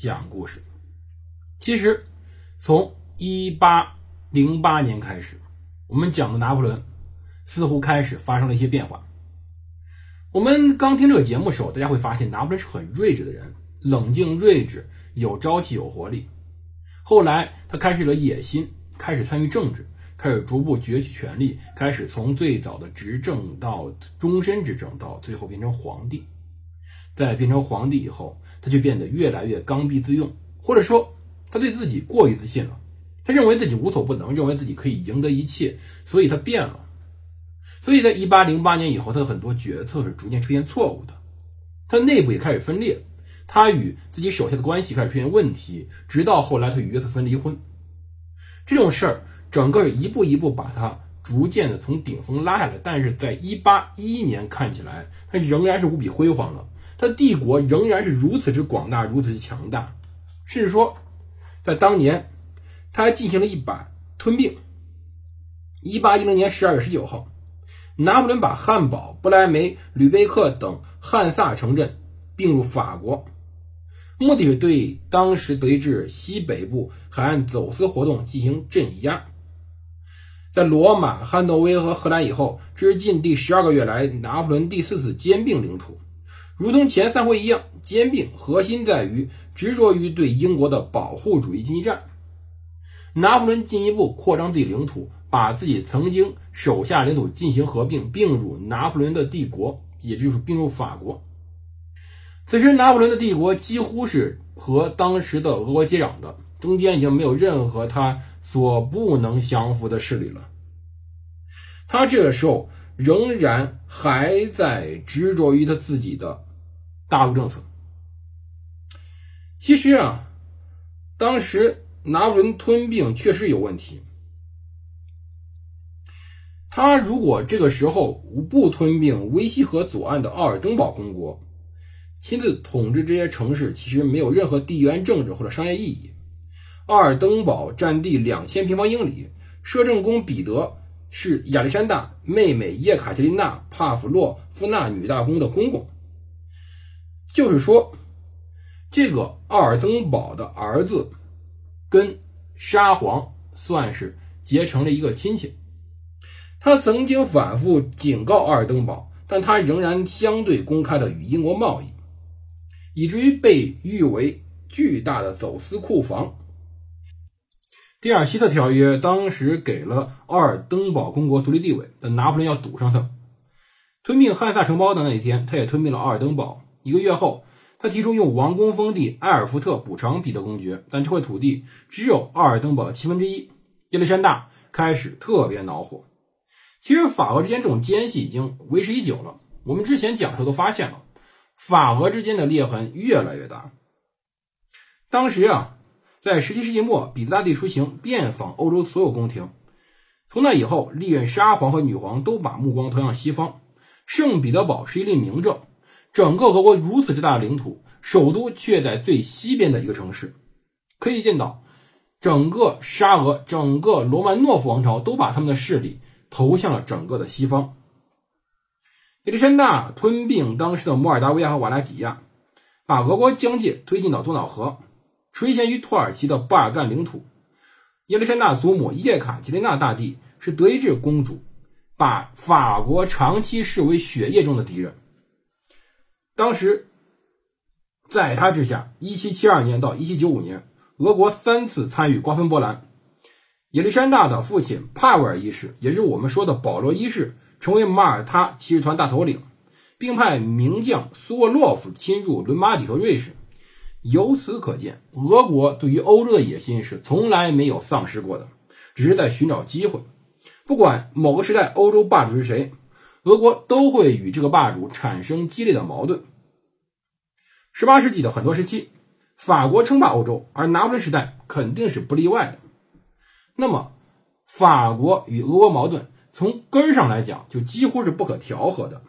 讲故事。其实，从一八零八年开始，我们讲的拿破仑似乎开始发生了一些变化。我们刚听这个节目的时候，大家会发现拿破仑是很睿智的人，冷静睿智，有朝气有活力。后来他开始了野心，开始参与政治，开始逐步攫取权力，开始从最早的执政到终身执政，到最后变成皇帝。在变成皇帝以后，他就变得越来越刚愎自用，或者说他对自己过于自信了。他认为自己无所不能，认为自己可以赢得一切，所以他变了。所以在一八零八年以后，他的很多决策是逐渐出现错误的，他内部也开始分裂，他与自己手下的关系开始出现问题，直到后来他与约瑟芬离婚，这种事儿整个一步一步把他逐渐的从顶峰拉下来。但是在一八一一年看起来，他仍然是无比辉煌的，他帝国仍然是如此之广大，如此之强大，甚至说，在当年他还进行了一把吞并。一八一零年十二月十九号。拿破仑把汉堡、不莱梅、吕贝克等汉萨城镇并入法国，目的是对当时德意志西北部海岸走私活动进行镇压。在罗马、汉诺威和荷兰以后，这是近第十二个月来拿破仑第四次兼并领土。如同前三回一样，兼并核心在于执着于对英国的保护主义经济战。拿破仑进一步扩张自己领土。把自己曾经手下领土进行合并，并入拿破仑的帝国，也就是并入法国。此时，拿破仑的帝国几乎是和当时的俄国接壤的，中间已经没有任何他所不能降服的势力了。他这个时候仍然还在执着于他自己的大陆政策。其实啊，当时拿破仑吞并确实有问题。他如果这个时候不吞并维西河左岸的奥尔登堡公国，亲自统治这些城市，其实没有任何地缘政治或者商业意义。奥尔登堡占地两千平方英里，摄政公彼得是亚历山大妹妹叶卡捷琳娜帕夫洛夫娜女大公的公公，就是说，这个奥尔登堡的儿子跟沙皇算是结成了一个亲戚。他曾经反复警告奥尔登堡，但他仍然相对公开的与英国贸易，以至于被誉为巨大的走私库房。蒂尔希特条约当时给了奥尔登堡公国独立地位，但拿破仑要堵上他。吞并汉萨城邦的那一天，他也吞并了奥尔登堡。一个月后，他提出用王宫封地埃尔福特补偿彼得公爵，但这块土地只有奥尔登堡的七分之一。亚历山大开始特别恼火。其实法俄之间这种间隙已经维持已久了。我们之前讲述都发现了，法俄之间的裂痕越来越大。当时啊，在17世纪末，彼得大帝出行遍访欧洲所有宫廷。从那以后，历任沙皇和女皇都把目光投向西方。圣彼得堡是一例明证，整个俄国如此之大的领土，首都却在最西边的一个城市。可以见到，整个沙俄、整个罗曼诺夫王朝都把他们的势力。投向了整个的西方。亚历山大吞并当时的摩尔达维亚和瓦拉几亚，把俄国疆界推进到多瑙河，垂涎于土耳其的巴尔干领土。亚历山大祖母叶卡捷琳娜大帝是德意志公主，把法国长期视为血液中的敌人。当时，在他之下，1772年到1795年，俄国三次参与瓜分波兰。亚历山大的父亲帕维尔一世，也是我们说的保罗一世，成为马耳他骑士团大头领，并派名将苏沃洛夫侵入伦巴底和瑞士。由此可见，俄国对于欧洲的野心是从来没有丧失过的，只是在寻找机会。不管某个时代欧洲霸主是谁，俄国都会与这个霸主产生激烈的矛盾。十八世纪的很多时期，法国称霸欧洲，而拿破仑时代肯定是不例外的。那么，法国与俄国矛盾从根儿上来讲，就几乎是不可调和的。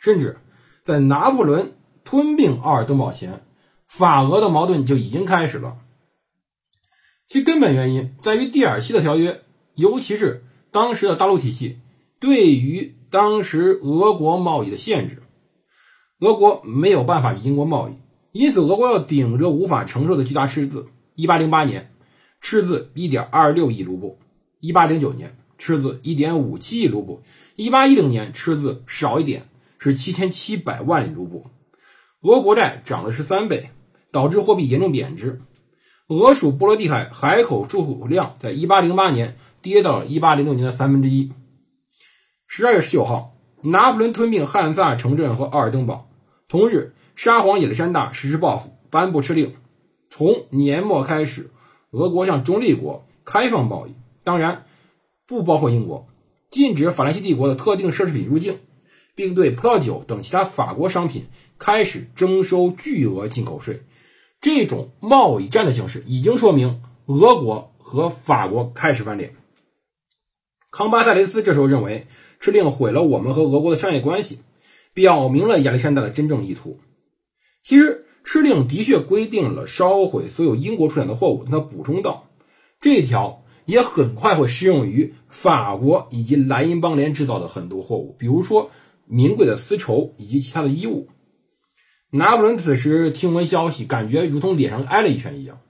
甚至在拿破仑吞并奥尔登堡前，法俄的矛盾就已经开始了。其根本原因在于蒂尔西的条约，尤其是当时的大陆体系对于当时俄国贸易的限制。俄国没有办法与英国贸易，因此俄国要顶着无法承受的巨大赤字。一八零八年，赤字一点二六亿卢布；一八零九年，赤字一点五七亿卢布；一八一零年，赤字少一点，是七千七百万卢布。俄国债涨了十三倍，导致货币严重贬值。俄属波罗的海海口出口量在一八零八年跌到了一八零六年的三分之一。十二月十九号，拿破仑吞并汉萨城镇和奥尔登堡。同日，沙皇亚历山大实施报复，颁布敕令，从年末开始，俄国向中立国开放贸易，当然不包括英国，禁止法兰西帝国的特定奢侈品入境，并对葡萄酒等其他法国商品开始征收巨额进口税。这种贸易战的形式已经说明俄国和法国开始翻脸。康巴塞雷斯这时候认为，敕令毁了我们和俄国的商业关系，表明了亚历山大的真正意图。其实，敕令的确规定了烧毁所有英国出产的货物，但他补充道，这一条也很快会适用于法国以及莱茵邦联制造的很多货物，比如说名贵的丝绸以及其他的衣物。拿破仑此时听闻消息，感觉如同脸上挨了一拳一样。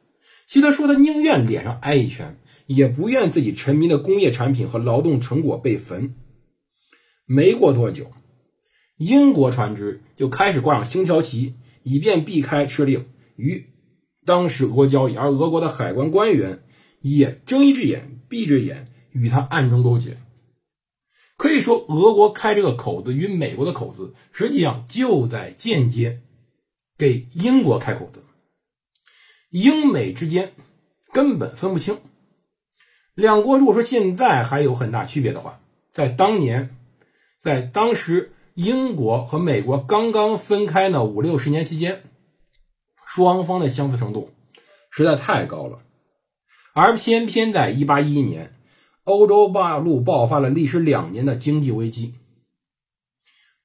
其实他说，他宁愿脸上挨一拳，也不愿自己沉迷的工业产品和劳动成果被焚。没过多久，英国船只就开始挂上星条旗，以便避开敕令与当时俄国交易，而俄国的海关官员也睁一只眼闭一只眼，与他暗中勾结。可以说，俄国开这个口子与美国的口子，实际上就在间接。给英国开口子，英美之间根本分不清。两国如果说现在还有很大区别的话，在当年，在当时英国和美国刚刚分开呢五六十年期间，双方的相似程度实在太高了。而偏偏在一八一一年，欧洲大陆爆发了历时两年的经济危机。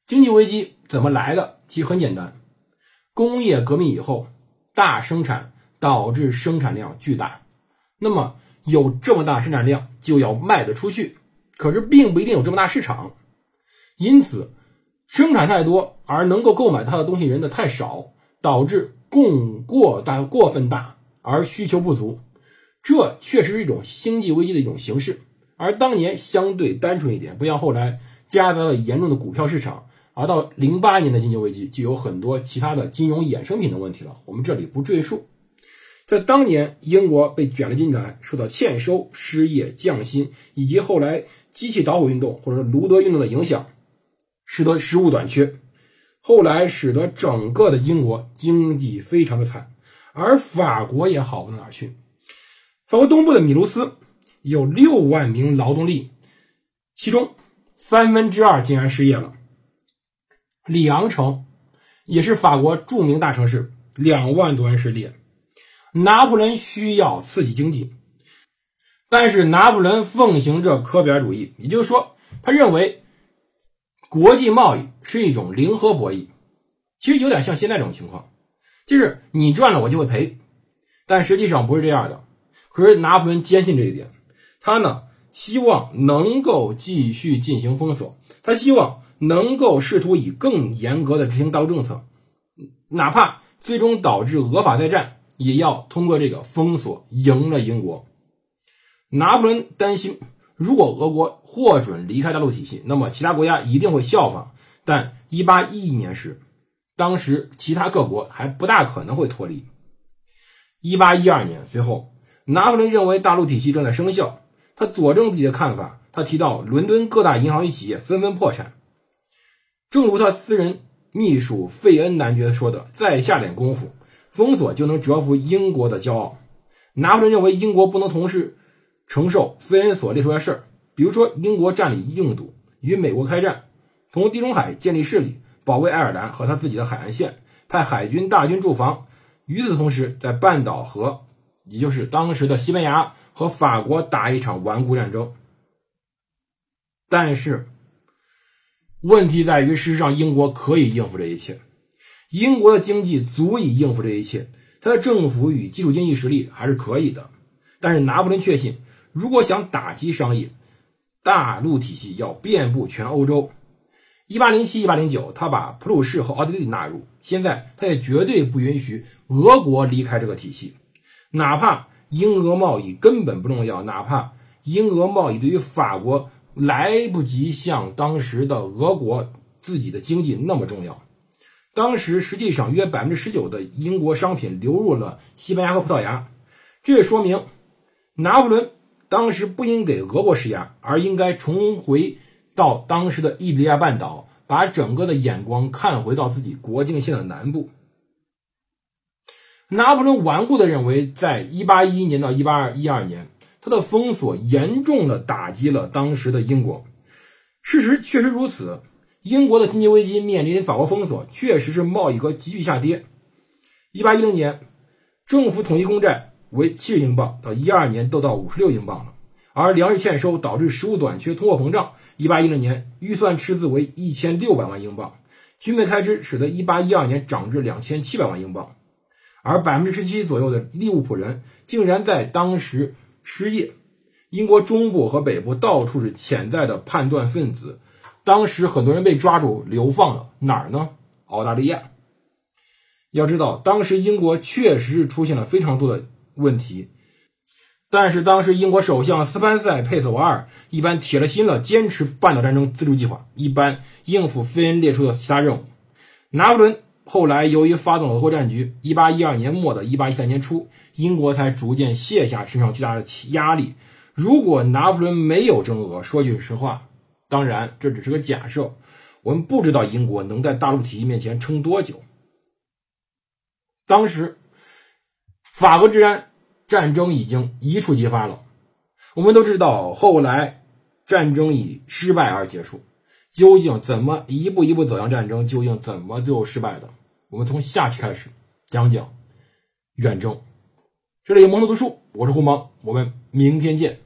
经济危机怎么来的？其实很简单。工业革命以后，大生产导致生产量巨大，那么有这么大生产量就要卖得出去，可是并不一定有这么大市场，因此生产太多而能够购买它的东西人的太少，导致供过大过分大而需求不足，这确实是一种经济危机的一种形式。而当年相对单纯一点，不像后来夹杂了严重的股票市场。而到零八年的经济危机，就有很多其他的金融衍生品的问题了。我们这里不赘述。在当年，英国被卷了进来，受到欠收、失业、降薪，以及后来机器捣毁运动或者卢德运动的影响，使得食物短缺。后来使得整个的英国经济非常的惨，而法国也好不到哪去。法国东部的米卢斯有六万名劳动力，其中三分之二竟然失业了。里昂城也是法国著名大城市，两万多人失业。拿破仑需要刺激经济，但是拿破仑奉行着科比尔主义，也就是说，他认为国际贸易是一种零和博弈。其实有点像现在这种情况，就是你赚了我就会赔，但实际上不是这样的。可是拿破仑坚信这一点，他呢希望能够继续进行封锁，他希望。能够试图以更严格的执行大陆政策，哪怕最终导致俄法再战，也要通过这个封锁赢了英国。拿破仑担心，如果俄国获准离开大陆体系，那么其他国家一定会效仿。但1811年时，当时其他各国还不大可能会脱离。1812年随后，拿破仑认为大陆体系正在生效，他佐证自己的看法。他提到，伦敦各大银行与企业纷纷破产。正如他私人秘书费恩男爵说的：“再下点功夫，封锁就能折服英国的骄傲。”拿破仑认为英国不能同时承受费恩所列出来的事儿，比如说英国占领印度，与美国开战，从地中海建立势力，保卫爱尔兰和他自己的海岸线，派海军大军驻防，与此同时，在半岛和也就是当时的西班牙和法国打一场顽固战争。但是，问题在于，事实上英国可以应付这一切，英国的经济足以应付这一切，他的政府与基础经济实力还是可以的。但是拿破仑确信，如果想打击商业，大陆体系要遍布全欧洲。一八零七、一八零九，他把普鲁士和奥地利纳入，现在他也绝对不允许俄国离开这个体系，哪怕英俄贸易根本不重要，哪怕英俄贸易对于法国。来不及像当时的俄国自己的经济那么重要。当时实际上约百分之十九的英国商品流入了西班牙和葡萄牙，这也说明拿破仑当时不应给俄国施压，而应该重回到当时的伊比利亚半岛，把整个的眼光看回到自己国境线的南部。拿破仑顽固地认为，在一八一一年到一八二一二年。他的封锁严重的打击了当时的英国，事实确实如此。英国的经济危机面临法国封锁，确实是贸易额急剧下跌。一八一零年，政府统一公债为七十英镑，到一二年都到五十六英镑了。而粮食欠收导致食物短缺、通货膨胀。一八一零年预算赤字为一千六百万英镑，军费开支使得一八一二年涨至两千七百万英镑。而百分之十七左右的利物浦人竟然在当时。失业，英国中部和北部到处是潜在的叛乱分子。当时很多人被抓住流放了，哪儿呢？澳大利亚。要知道，当时英国确实是出现了非常多的问题，但是当时英国首相斯潘塞·佩斯瓦尔一般铁了心了，坚持半岛战争自助计划，一般应付菲恩列出的其他任务。拿破仑。后来，由于发动了俄国战局，一八一二年末的一八一三年初，英国才逐渐卸下身上巨大的压力。如果拿破仑没有征俄，说句实话，当然这只是个假设，我们不知道英国能在大陆体系面前撑多久。当时，法国治安战争已经一触即发了。我们都知道，后来战争以失败而结束。究竟怎么一步一步走向战争？究竟怎么最后失败的？我们从下期开始讲讲远征。这里蒙特读书，我是胡蒙，我们明天见。